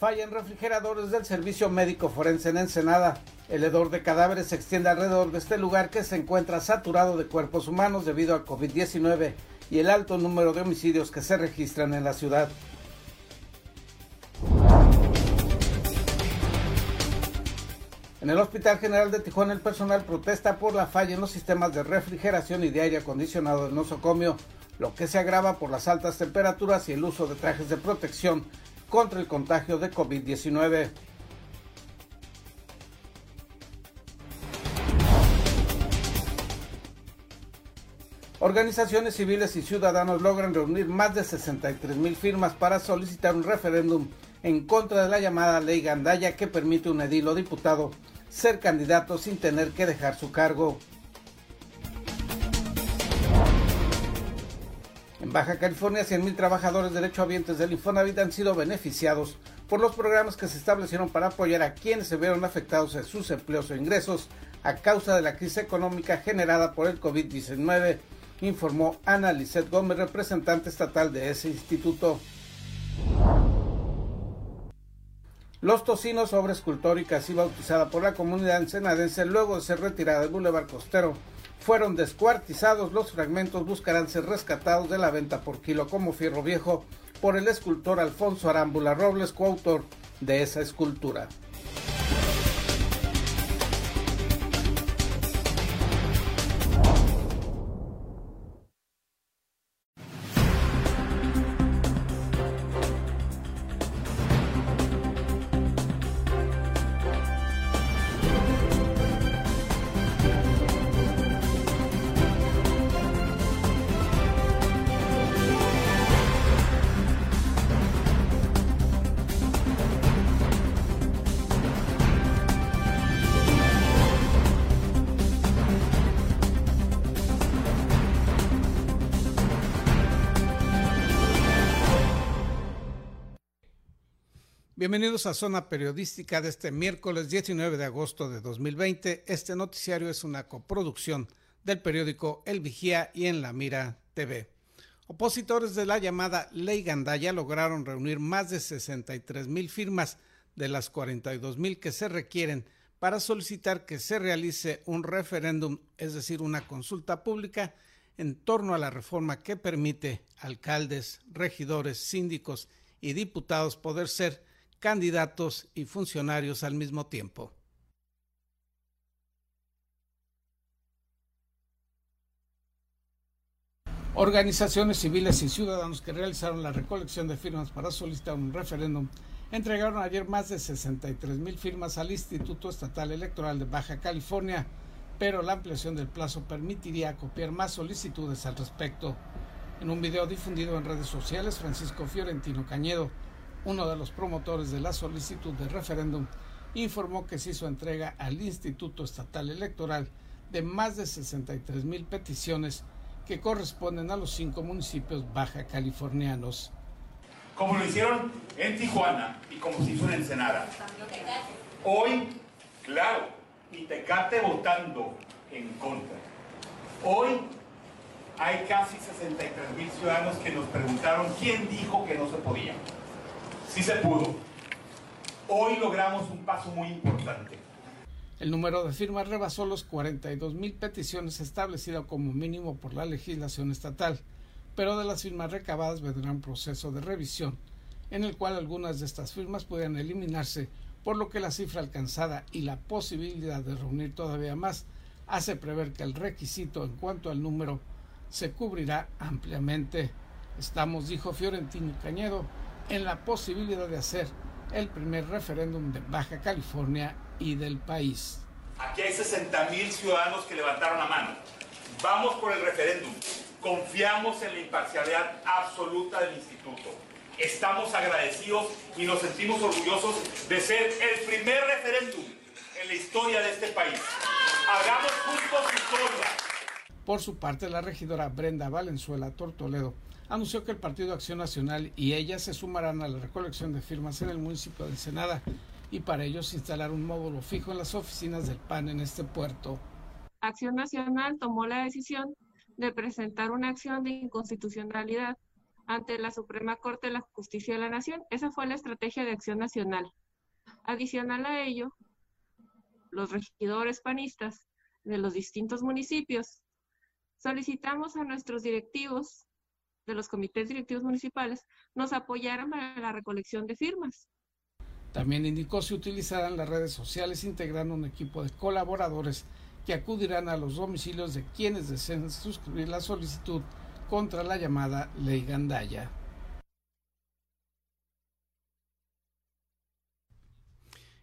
Fallan refrigeradores del Servicio Médico Forense en Ensenada. El hedor de cadáveres se extiende alrededor de este lugar que se encuentra saturado de cuerpos humanos debido a COVID-19 y el alto número de homicidios que se registran en la ciudad. En el Hospital General de Tijuana el personal protesta por la falla en los sistemas de refrigeración y de aire acondicionado del nosocomio, lo que se agrava por las altas temperaturas y el uso de trajes de protección contra el contagio de COVID-19. Organizaciones civiles y ciudadanos logran reunir más de 63 mil firmas para solicitar un referéndum en contra de la llamada ley Gandaya que permite a un edil o diputado ser candidato sin tener que dejar su cargo. En Baja California, 100.000 trabajadores derechohabientes del Infonavit han sido beneficiados por los programas que se establecieron para apoyar a quienes se vieron afectados en sus empleos o ingresos a causa de la crisis económica generada por el COVID-19, informó Ana Lisset Gómez, representante estatal de ese instituto. Los tocinos, obra escultórica así bautizada por la comunidad ensenadense luego de ser retirada del Boulevard Costero, fueron descuartizados. Los fragmentos buscarán ser rescatados de la venta por kilo como fierro viejo por el escultor Alfonso Arámbula Robles, coautor de esa escultura. Bienvenidos a Zona Periodística de este miércoles 19 de agosto de 2020. Este noticiario es una coproducción del periódico El Vigía y en La Mira TV. Opositores de la llamada Ley Gandaya lograron reunir más de 63 mil firmas de las 42 mil que se requieren para solicitar que se realice un referéndum, es decir, una consulta pública en torno a la reforma que permite alcaldes, regidores, síndicos y diputados poder ser candidatos y funcionarios al mismo tiempo. Organizaciones civiles y ciudadanos que realizaron la recolección de firmas para solicitar un referéndum entregaron ayer más de 63 mil firmas al Instituto Estatal Electoral de Baja California, pero la ampliación del plazo permitiría copiar más solicitudes al respecto. En un video difundido en redes sociales, Francisco Fiorentino Cañedo, uno de los promotores de la solicitud de referéndum, informó que se hizo entrega al Instituto Estatal Electoral de más de 63 mil peticiones que corresponden a los cinco municipios baja californianos. Como lo hicieron en Tijuana y como se hizo en Ensenada. Hoy, claro, y Tecate votando en contra. Hoy hay casi 63 mil ciudadanos que nos preguntaron quién dijo que no se podía. Sí se pudo. Hoy logramos un paso muy importante. El número de firmas rebasó los 42 mil peticiones establecidas como mínimo por la legislación estatal, pero de las firmas recabadas vendrá un proceso de revisión, en el cual algunas de estas firmas pueden eliminarse, por lo que la cifra alcanzada y la posibilidad de reunir todavía más hace prever que el requisito en cuanto al número se cubrirá ampliamente. Estamos, dijo Fiorentino Cañedo, en la posibilidad de hacer el primer referéndum de Baja California y del país. Aquí hay 60 mil ciudadanos que levantaron la mano. Vamos por el referéndum. Confiamos en la imparcialidad absoluta del instituto. Estamos agradecidos y nos sentimos orgullosos de ser el primer referéndum en la historia de este país. Hagamos juntos historia. Por su parte, la regidora Brenda Valenzuela Tortoledo anunció que el Partido Acción Nacional y ella se sumarán a la recolección de firmas en el municipio de Ensenada y para ello se instalar un módulo fijo en las oficinas del PAN en este puerto. Acción Nacional tomó la decisión de presentar una acción de inconstitucionalidad ante la Suprema Corte de la Justicia de la Nación. Esa fue la estrategia de acción nacional. Adicional a ello, los regidores panistas de los distintos municipios solicitamos a nuestros directivos de los comités directivos municipales nos apoyaran para la recolección de firmas. También indicó se utilizarán las redes sociales integrando un equipo de colaboradores que acudirán a los domicilios de quienes deseen suscribir la solicitud contra la llamada ley Gandaya.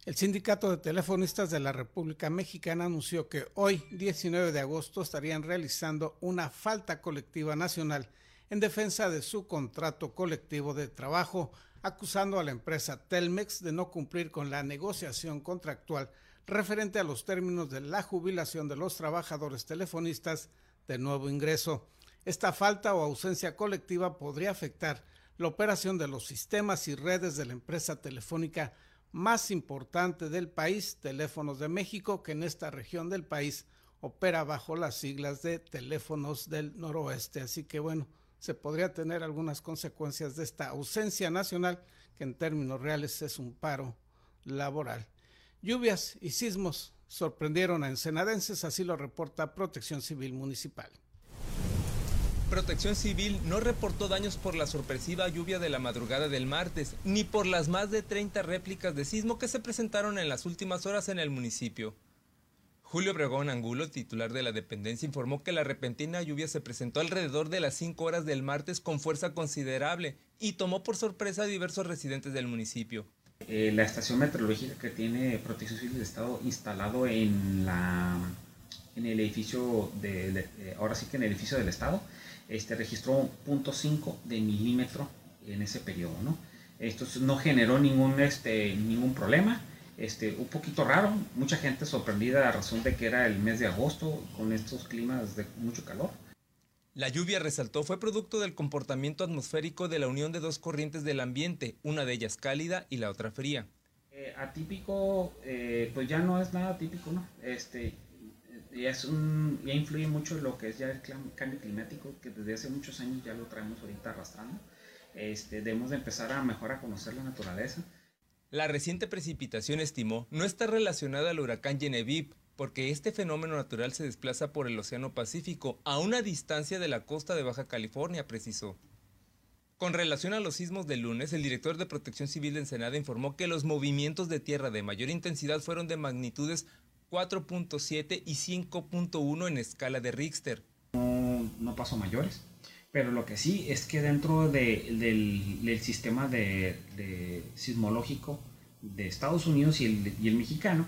El Sindicato de Telefonistas de la República Mexicana anunció que hoy, 19 de agosto, estarían realizando una falta colectiva nacional en defensa de su contrato colectivo de trabajo, acusando a la empresa Telmex de no cumplir con la negociación contractual referente a los términos de la jubilación de los trabajadores telefonistas de nuevo ingreso. Esta falta o ausencia colectiva podría afectar la operación de los sistemas y redes de la empresa telefónica más importante del país, Teléfonos de México, que en esta región del país opera bajo las siglas de Teléfonos del Noroeste. Así que bueno, se podría tener algunas consecuencias de esta ausencia nacional, que en términos reales es un paro laboral. Lluvias y sismos sorprendieron a ensenadenses, así lo reporta Protección Civil Municipal. Protección Civil no reportó daños por la sorpresiva lluvia de la madrugada del martes, ni por las más de 30 réplicas de sismo que se presentaron en las últimas horas en el municipio. Julio Obregón Angulo, titular de la dependencia, informó que la repentina lluvia se presentó alrededor de las 5 horas del martes con fuerza considerable y tomó por sorpresa a diversos residentes del municipio. Eh, la estación meteorológica que tiene Protección Civil del Estado instalado en la en el edificio de, eh, ahora sí que en el edificio del Estado este, registró 0.5 de milímetro en ese periodo, ¿no? Esto no generó ningún, este, ningún problema, este, un poquito raro, mucha gente sorprendida a razón de que era el mes de agosto con estos climas de mucho calor. La lluvia, resaltó, fue producto del comportamiento atmosférico de la unión de dos corrientes del ambiente, una de ellas cálida y la otra fría. Eh, atípico, eh, pues ya no es nada típico, ¿no? Este, ya, es un, ya influye mucho en lo que es ya el cambio climático, que desde hace muchos años ya lo traemos ahorita arrastrando. Este, debemos de empezar a mejor a conocer la naturaleza. La reciente precipitación estimó no está relacionada al huracán Genevieve, porque este fenómeno natural se desplaza por el Océano Pacífico a una distancia de la costa de Baja California, precisó. Con relación a los sismos del lunes, el director de Protección Civil de Ensenada informó que los movimientos de tierra de mayor intensidad fueron de magnitudes 4.7 y 5.1 en escala de Richter. No, pasó mayores, pero lo que sí es que dentro del, sistema de, sismológico de Estados Unidos y el, mexicano,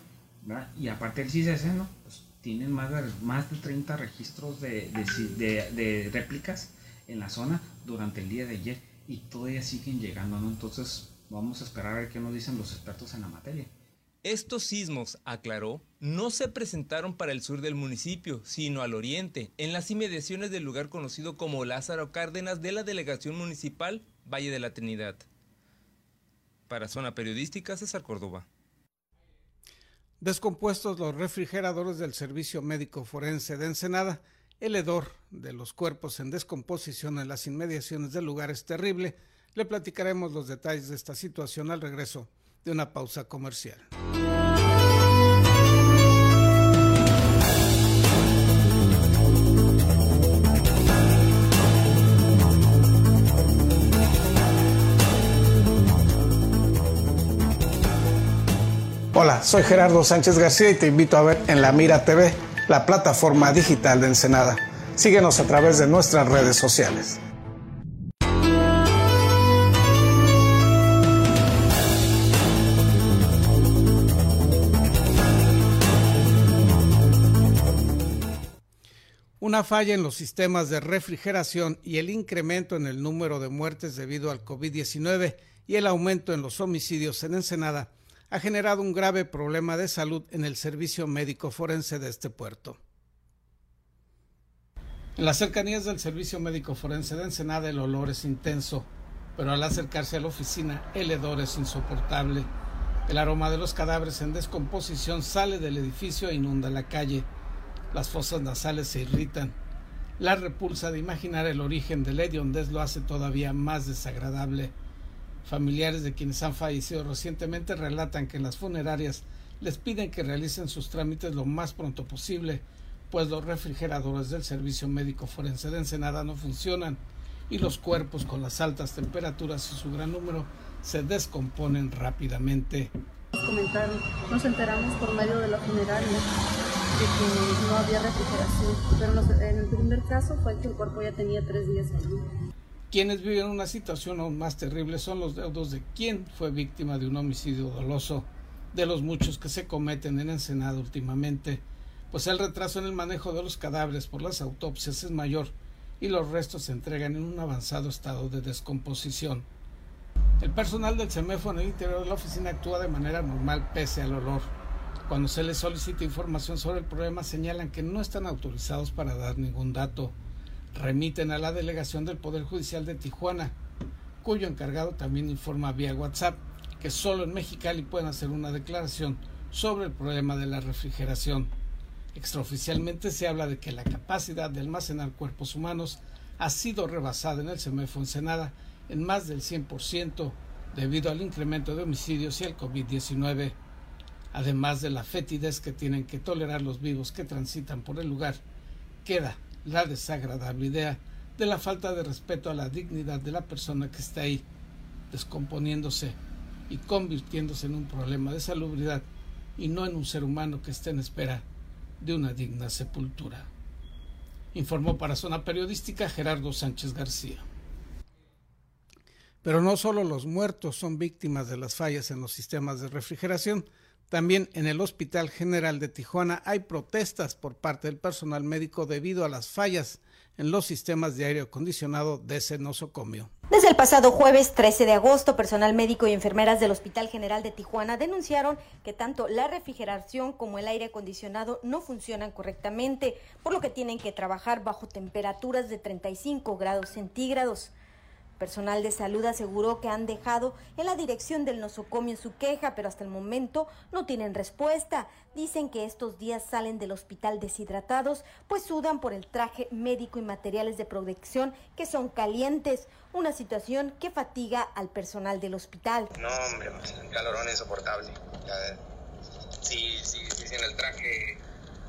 y aparte el CISS, ¿no? pues tienen más de, más de 30 registros de, de, réplicas en la zona durante el día de ayer y todavía siguen llegando, ¿no? Entonces vamos a esperar a ver qué nos dicen los expertos en la materia. Estos sismos, aclaró, no se presentaron para el sur del municipio, sino al oriente, en las inmediaciones del lugar conocido como Lázaro Cárdenas de la Delegación Municipal Valle de la Trinidad. Para Zona Periodística, César Córdoba. Descompuestos los refrigeradores del Servicio Médico Forense de Ensenada, el hedor de los cuerpos en descomposición en las inmediaciones del lugar es terrible. Le platicaremos los detalles de esta situación al regreso una pausa comercial. Hola, soy Gerardo Sánchez García y te invito a ver en La Mira TV, la plataforma digital de Ensenada. Síguenos a través de nuestras redes sociales. Una falla en los sistemas de refrigeración y el incremento en el número de muertes debido al COVID-19 y el aumento en los homicidios en Ensenada ha generado un grave problema de salud en el servicio médico forense de este puerto. En las cercanías del servicio médico forense de Ensenada el olor es intenso, pero al acercarse a la oficina el hedor es insoportable. El aroma de los cadáveres en descomposición sale del edificio e inunda la calle. Las fosas nasales se irritan. La repulsa de imaginar el origen del hediondez lo hace todavía más desagradable. Familiares de quienes han fallecido recientemente relatan que en las funerarias les piden que realicen sus trámites lo más pronto posible, pues los refrigeradores del Servicio Médico Forense de Ensenada no funcionan y los cuerpos con las altas temperaturas y su gran número se descomponen rápidamente. Nos enteramos por medio de la funeraria de que no había refrigeración, pero en el primer caso fue que el cuerpo ya tenía tres días allí. Quienes viven una situación aún más terrible son los deudos de quien fue víctima de un homicidio doloso, de los muchos que se cometen en Ensenada últimamente, pues el retraso en el manejo de los cadáveres por las autopsias es mayor y los restos se entregan en un avanzado estado de descomposición. El personal del CEMEFO en el interior de la oficina actúa de manera normal pese al olor. Cuando se les solicita información sobre el problema señalan que no están autorizados para dar ningún dato. Remiten a la delegación del Poder Judicial de Tijuana, cuyo encargado también informa vía WhatsApp que solo en Mexicali pueden hacer una declaración sobre el problema de la refrigeración. Extraoficialmente se habla de que la capacidad de almacenar cuerpos humanos ha sido rebasada en el CEMEFO Ensenada en más del 100% debido al incremento de homicidios y al COVID-19, además de la fetidez que tienen que tolerar los vivos que transitan por el lugar, queda la desagradable idea de la falta de respeto a la dignidad de la persona que está ahí, descomponiéndose y convirtiéndose en un problema de salubridad y no en un ser humano que esté en espera de una digna sepultura. Informó para Zona Periodística Gerardo Sánchez García. Pero no solo los muertos son víctimas de las fallas en los sistemas de refrigeración, también en el Hospital General de Tijuana hay protestas por parte del personal médico debido a las fallas en los sistemas de aire acondicionado de ese nosocomio. Desde el pasado jueves 13 de agosto, personal médico y enfermeras del Hospital General de Tijuana denunciaron que tanto la refrigeración como el aire acondicionado no funcionan correctamente, por lo que tienen que trabajar bajo temperaturas de 35 grados centígrados. Personal de salud aseguró que han dejado en la dirección del nosocomio su queja, pero hasta el momento no tienen respuesta. Dicen que estos días salen del hospital deshidratados, pues sudan por el traje médico y materiales de protección que son calientes, una situación que fatiga al personal del hospital. No, hombre, el calorón es insoportable. Sí, sí, sí, sin el traje,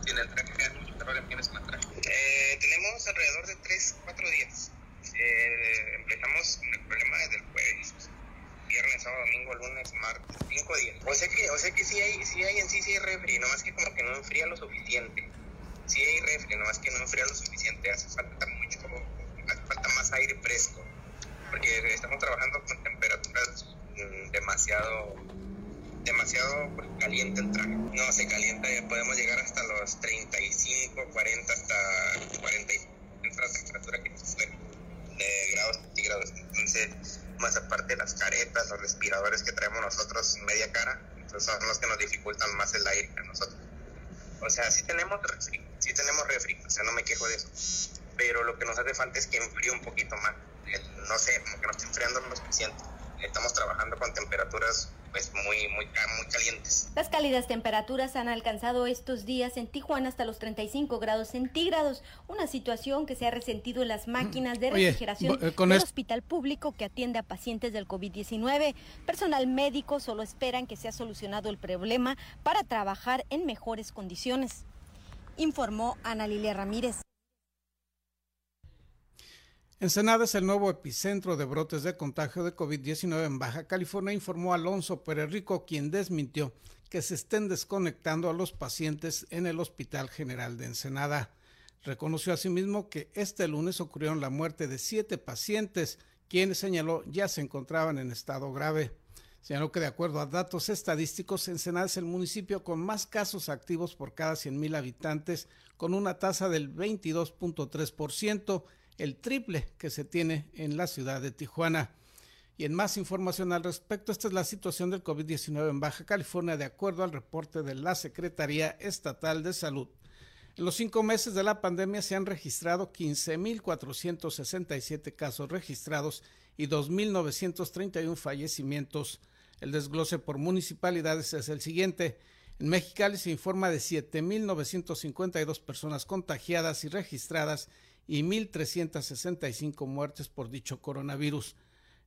sin el traje, mucho calor tienes el traje. Eh, tenemos alrededor de 3, 4 días eh, empezamos con el problema desde el jueves, viernes, sábado, domingo, lunes, martes, cinco días. O sea que, o sea que sí hay, sí hay en sí, sí hay refri, nomás que como que no enfría lo suficiente. Sí hay refri, nomás que no enfría lo suficiente, hace falta mucho, hace falta más aire fresco, porque estamos trabajando con temperaturas mm, demasiado demasiado caliente el traje. No, se calienta, podemos llegar hasta los 35, 40, hasta 45, la temperatura que se de grados centígrados. Entonces, más aparte las caretas, los respiradores que traemos nosotros media cara, entonces son los que nos dificultan más el aire a nosotros. O sea, sí tenemos refri, sí tenemos refri, o sea, no me quejo de eso. Pero lo que nos hace falta es que enfríe un poquito más. no sé, como que nos está enfriando lo suficiente. Estamos trabajando con temperaturas pues muy, muy, muy calientes. Las cálidas temperaturas han alcanzado estos días en Tijuana hasta los 35 grados centígrados, una situación que se ha resentido en las máquinas de refrigeración eh, del hospital público que atiende a pacientes del COVID-19. Personal médico solo esperan que sea solucionado el problema para trabajar en mejores condiciones, informó Ana Lilia Ramírez. Ensenada es el nuevo epicentro de brotes de contagio de COVID-19 en Baja California, informó Alonso Pérez Rico, quien desmintió que se estén desconectando a los pacientes en el Hospital General de Ensenada. Reconoció asimismo que este lunes ocurrieron la muerte de siete pacientes, quienes señaló ya se encontraban en estado grave. Señaló que de acuerdo a datos estadísticos, Ensenada es el municipio con más casos activos por cada 100.000 habitantes, con una tasa del 22.3%, el triple que se tiene en la ciudad de Tijuana. Y en más información al respecto, esta es la situación del COVID-19 en Baja California, de acuerdo al reporte de la Secretaría Estatal de Salud. En los cinco meses de la pandemia se han registrado 15.467 casos registrados y 2.931 fallecimientos. El desglose por municipalidades es el siguiente. En Mexicali se informa de 7.952 personas contagiadas y registradas y 1.365 muertes por dicho coronavirus.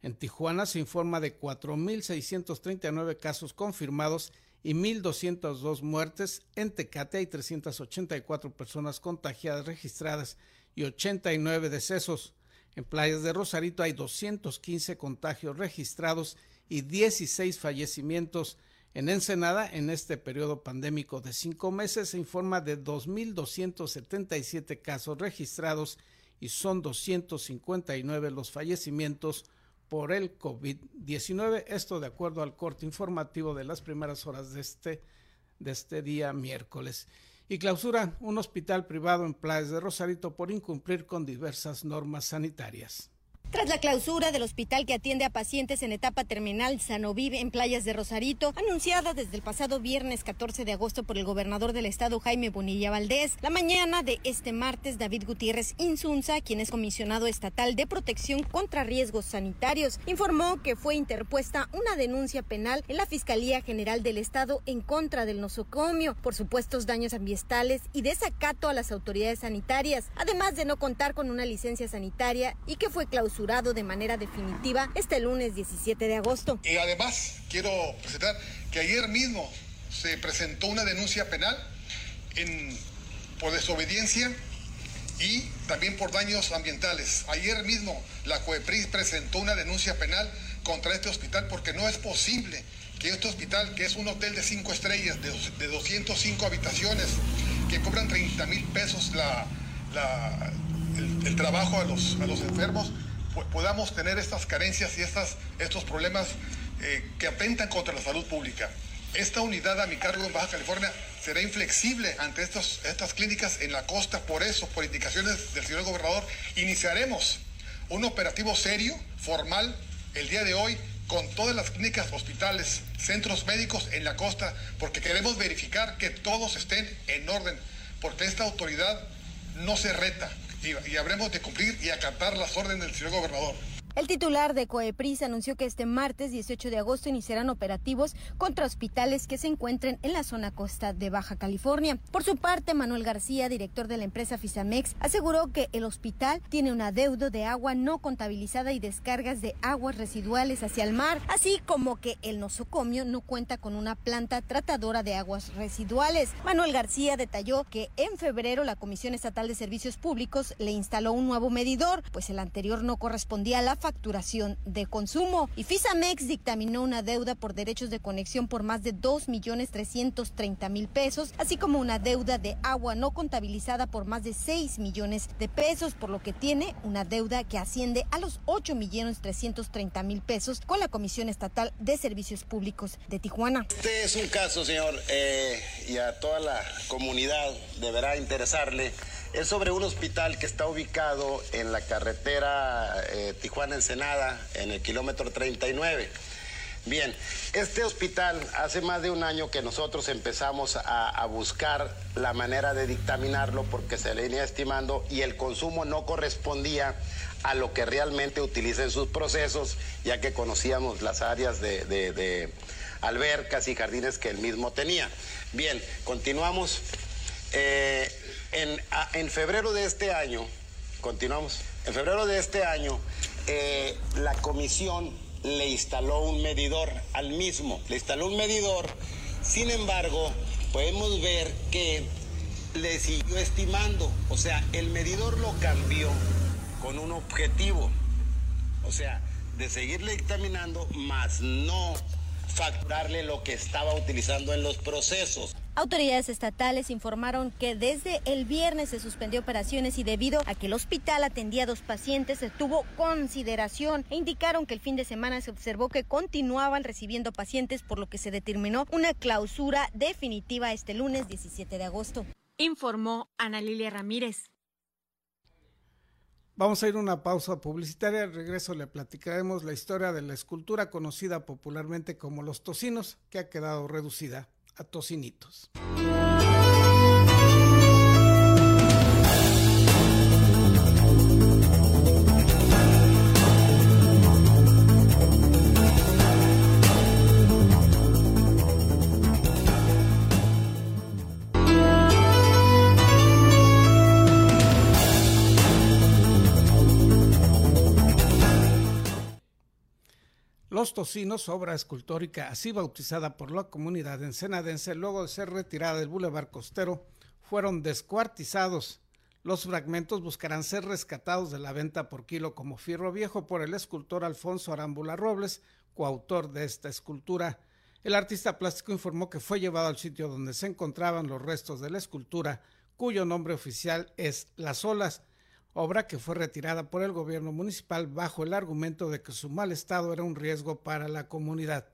En Tijuana se informa de 4.639 casos confirmados y 1.202 muertes. En Tecate hay 384 personas contagiadas registradas y 89 decesos. En playas de Rosarito hay 215 contagios registrados y 16 fallecimientos. En Ensenada, en este periodo pandémico de cinco meses, se informa de 2.277 casos registrados y son 259 los fallecimientos por el COVID-19. Esto de acuerdo al corte informativo de las primeras horas de este, de este día miércoles. Y clausura un hospital privado en Playas de Rosarito por incumplir con diversas normas sanitarias. Tras la clausura del hospital que atiende a pacientes en etapa terminal Sanoviv en playas de Rosarito, anunciada desde el pasado viernes 14 de agosto por el gobernador del estado Jaime Bonilla Valdés, la mañana de este martes David Gutiérrez Insunza, quien es comisionado estatal de protección contra riesgos sanitarios, informó que fue interpuesta una denuncia penal en la Fiscalía General del Estado en contra del nosocomio por supuestos daños ambientales y desacato a las autoridades sanitarias, además de no contar con una licencia sanitaria y que fue clausurada de manera definitiva este lunes 17 de agosto. Y además quiero presentar que ayer mismo se presentó una denuncia penal en, por desobediencia y también por daños ambientales. Ayer mismo la COEPRIS presentó una denuncia penal contra este hospital porque no es posible que este hospital, que es un hotel de cinco estrellas, de, 205 habitaciones, que cobran 30 mil pesos la, el, trabajo a los, a los enfermos, podamos tener estas carencias y estas, estos problemas eh, que atentan contra la salud pública. Esta unidad a mi cargo en Baja California será inflexible ante estos, estas clínicas en la costa. Por eso, por indicaciones del señor gobernador, iniciaremos un operativo serio, formal, el día de hoy, con todas las clínicas, hospitales, centros médicos en la costa, porque queremos verificar que todos estén en orden, porque esta autoridad no se reta, y, habremos de cumplir y acatar las órdenes del señor gobernador. El titular de Coepris anunció que este martes 18 de agosto iniciarán operativos contra hospitales que se encuentren en la zona costa de Baja California. Por su parte, Manuel García, director de la empresa Fisamex, aseguró que el hospital tiene un adeudo de agua no contabilizada y descargas de aguas residuales hacia el mar, así como que el nosocomio no cuenta con una planta tratadora de aguas residuales. Manuel García detalló que en febrero la Comisión Estatal de Servicios Públicos le instaló un nuevo medidor, pues el anterior no correspondía a la facturación de consumo. Y Fisamex dictaminó una deuda por derechos de conexión por más de 2.330.000 pesos, así como una deuda de agua no contabilizada por más de 6 millones de pesos, por lo que tiene una deuda que asciende a los 8.330.000 pesos con la Comisión Estatal de Servicios Públicos de Tijuana. Este es un caso, señor, eh, y a toda la comunidad deberá interesarle es sobre un hospital que está ubicado en la carretera eh, Tijuana-Ensenada, en el kilómetro 39. Bien, este hospital hace más de un año que nosotros empezamos a, buscar la manera de dictaminarlo porque se le venía estimando y el consumo no correspondía a lo que realmente utiliza en sus procesos, ya que conocíamos las áreas de, albercas y jardines que él mismo tenía. Bien, continuamos. Eh, en, febrero de este año, continuamos, en febrero de este año, eh, la comisión le instaló un medidor al mismo, le instaló un medidor, sin embargo, podemos ver que le siguió estimando, o sea, el medidor lo cambió con un objetivo, o sea, de seguirle dictaminando, más no facturarle lo que estaba utilizando en los procesos. Autoridades estatales informaron que desde el viernes se suspendió operaciones y debido a que el hospital atendía a dos pacientes se tuvo consideración e indicaron que el fin de semana se observó que continuaban recibiendo pacientes por lo que se determinó una clausura definitiva este lunes 17 de agosto. Informó Ana Lilia Ramírez. Vamos a ir a una pausa publicitaria. Al regreso le platicaremos la historia de la escultura conocida popularmente como los tocinos, que ha quedado reducida a tocinitos. Los Tocinos, obra escultórica así bautizada por la comunidad ensenadense, luego de ser retirada del bulevar costero, fueron descuartizados. Los fragmentos buscarán ser rescatados de la venta por kilo como fierro viejo por el escultor Alfonso Arámbula Robles, coautor de esta escultura. El artista plástico informó que fue llevado al sitio donde se encontraban los restos de la escultura, cuyo nombre oficial es Las Olas, obra que fue retirada por el gobierno municipal bajo el argumento de que su mal estado era un riesgo para la comunidad.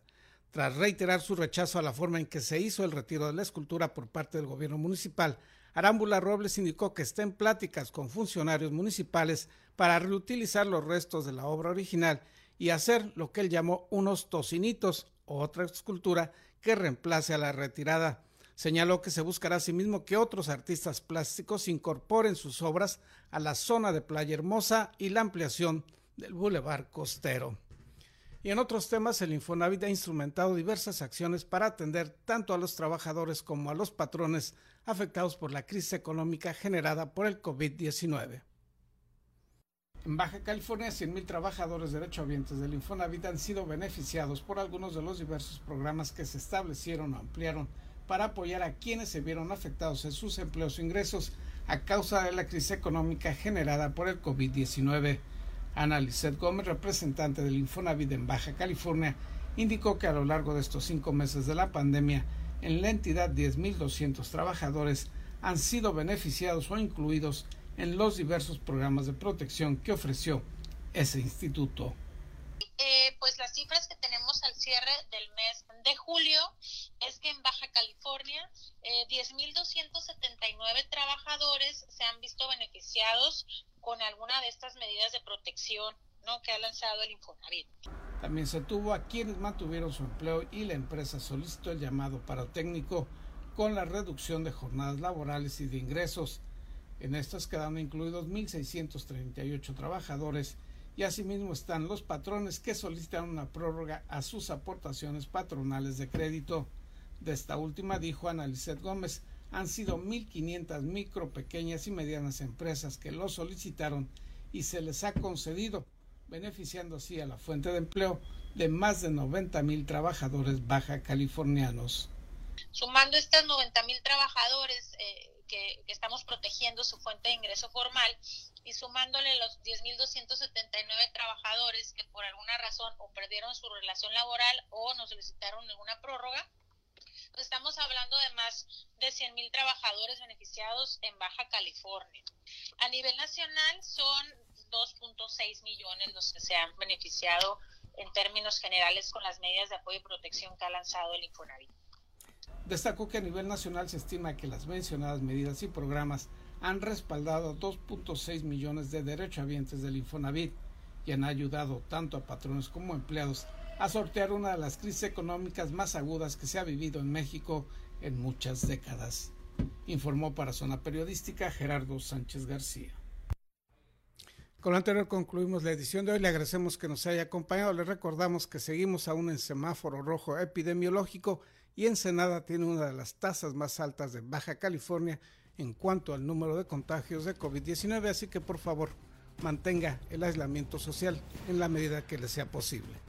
Tras reiterar su rechazo a la forma en que se hizo el retiro de la escultura por parte del gobierno municipal, Arámbula Robles indicó que está en pláticas con funcionarios municipales para reutilizar los restos de la obra original y hacer lo que él llamó unos tocinitos otra escultura que reemplace a la retirada. Señaló que se buscará asimismo que otros artistas plásticos incorporen sus obras a la zona de Playa Hermosa y la ampliación del Boulevard Costero. Y en otros temas, el Infonavit ha instrumentado diversas acciones para atender tanto a los trabajadores como a los patrones afectados por la crisis económica generada por el COVID-19. En Baja California, 100.000 trabajadores derechohabientes del Infonavit han sido beneficiados por algunos de los diversos programas que se establecieron o ampliaron para apoyar a quienes se vieron afectados en sus empleos e ingresos a causa de la crisis económica generada por el COVID-19. Ana Lizeth Gómez, representante del Infonavit en Baja California, indicó que a lo largo de estos cinco meses de la pandemia, en la entidad 10.200 trabajadores han sido beneficiados o incluidos en los diversos programas de protección que ofreció ese instituto. Eh, pues las cifras que tenemos al cierre del mes de julio es que en Baja California eh, 10.279 trabajadores se han visto beneficiados con alguna de estas medidas de protección ¿no? que ha lanzado el Infonavit. También se tuvo a quienes mantuvieron su empleo y la empresa solicitó el llamado paratécnico con la reducción de jornadas laborales y de ingresos. En estas quedan incluidos 1.638 trabajadores y asimismo están los patrones que solicitan una prórroga a sus aportaciones patronales de crédito. De esta última, dijo Analicet Gómez, han sido 1.500 micro, pequeñas y medianas empresas que lo solicitaron y se les ha concedido, beneficiando así a la fuente de empleo de más de 90.000 trabajadores baja californianos. Sumando estos 90.000 trabajadores, eh, que, estamos protegiendo su fuente de ingreso formal y sumándole los 10.279 trabajadores que por alguna razón o perdieron su relación laboral o nos solicitaron alguna prórroga, estamos hablando de más de 100.000 trabajadores beneficiados en Baja California. A nivel nacional son 2.6 millones los que se han beneficiado en términos generales con las medidas de apoyo y protección que ha lanzado el Infonavit. Destacó que a nivel nacional se estima que las mencionadas medidas y programas han respaldado 2.6 millones de derechohabientes del Infonavit y han ayudado tanto a patrones como a empleados a sortear una de las crisis económicas más agudas que se ha vivido en México en muchas décadas. Informó para Zona Periodística Gerardo Sánchez García. Con lo anterior concluimos la edición de hoy. Le agradecemos que nos haya acompañado. Le recordamos que seguimos aún en semáforo rojo epidemiológico y Ensenada tiene una de las tasas más altas de Baja California en cuanto al número de contagios de COVID-19, así que por favor mantenga el aislamiento social en la medida que le sea posible.